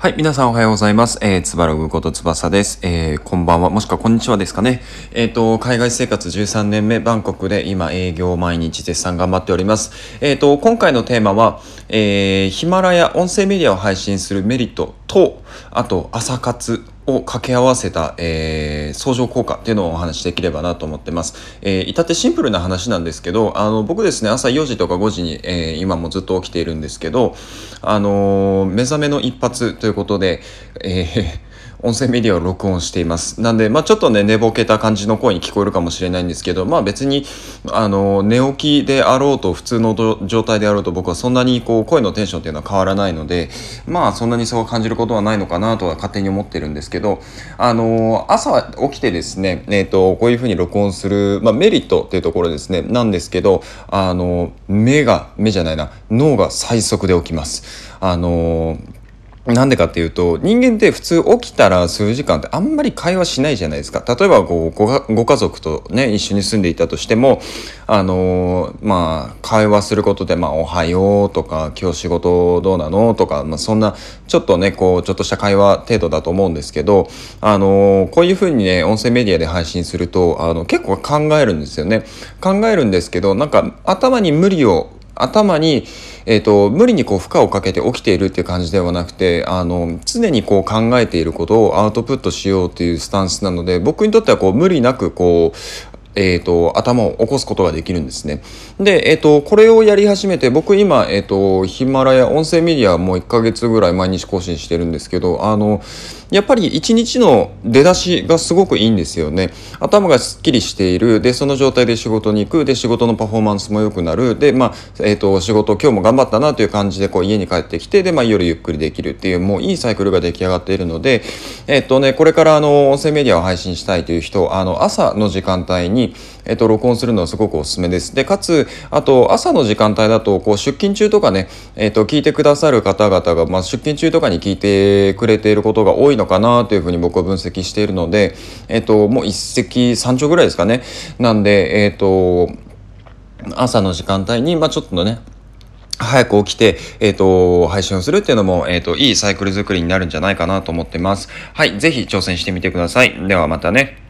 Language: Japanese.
はい、皆さんおはようございます。えー、つばらぐことつばさです。えー、こんばんは、もしくはこんにちはですかね。えっ、と、海外生活13年目、バンコクで今営業毎日絶賛頑張っております。えっ、と、今回のテーマは、えー、ヒマラヤ音声メディアを配信するメリットと、あと、朝活を掛け合わせた、えー、相乗効果っていうのをお話しできればなと思ってます。えー、至ってシンプルな話なんですけど、あの、僕ですね、朝4時とか5時に、えー、今もずっと起きているんですけど、あのー目覚めの一発ということで、えー音声メディアを録音しています。なんで、まあちょっとね、寝ぼけた感じの声に聞こえるかもしれないんですけど、まあ別に、あの、寝起きであろうと、普通の状態であろうと、僕はそんなにこう、声のテンションっていうのは変わらないので、まあそんなにそう感じることはないのかなとは勝手に思ってるんですけど、あの、朝起きてですね、えっ、と、こういうふうに録音する、まあメリットっていうところですね、なんですけど、あの、目が、目じゃないな、脳が最速で起きます。あの、なんでかっていうと人間って普通起きたら数時間ってあんまり会話しないじゃないですか例えばこうご家族とね一緒に住んでいたとしてもあのーまあ会話することで「まあ、おはよう」とか「今日仕事どうなの?」とか、まあ、そんなちょっとねこうちょっとした会話程度だと思うんですけどあのーこういうふうにね音声メディアで配信するとあの結構考えるんですよね考えるんですけどなんか頭に無理を頭に、えー、と無理にこう負荷をかけて起きているっていう感じではなくてあの常にこう考えていることをアウトプットしようというスタンスなので僕にとってはこう無理なくこうえー、と頭を起こすことができるんですね。で、えー、とこれをやり始めて僕今、えー、とヒマラヤ音声メディアもう1ヶ月ぐらい毎日更新してるんですけどあのやっぱり一日の出だしがすごくいいんですよね。頭がすっきりしているでその状態で仕事に行くで仕事のパフォーマンスも良くなるでまあ、えー、と仕事今日も頑張ったなという感じでこう家に帰ってきてで、まあ、夜ゆっくりできるっていうもういいサイクルが出来上がっているので、えっ、とね、これからあの音声メディアを配信したいという人あの朝の時間帯に、えっと録音するのはすごくおすすめです。でかつあと朝の時間帯だとこう出勤中とかね、えっと聞いてくださる方々が、まあ、出勤中とかに聞いてくれていることが多いのかなというふうに僕は分析しているので、えっともう一石三鳥ぐらいですかね。なんで、えっと朝の時間帯に、まあ、ちょっとね早く起きて、えっ、と、配信をするっていうのも、えっ、と、いいサイクル作りになるんじゃないかなと思ってます。はい、ぜひ挑戦してみてください。ではまたね。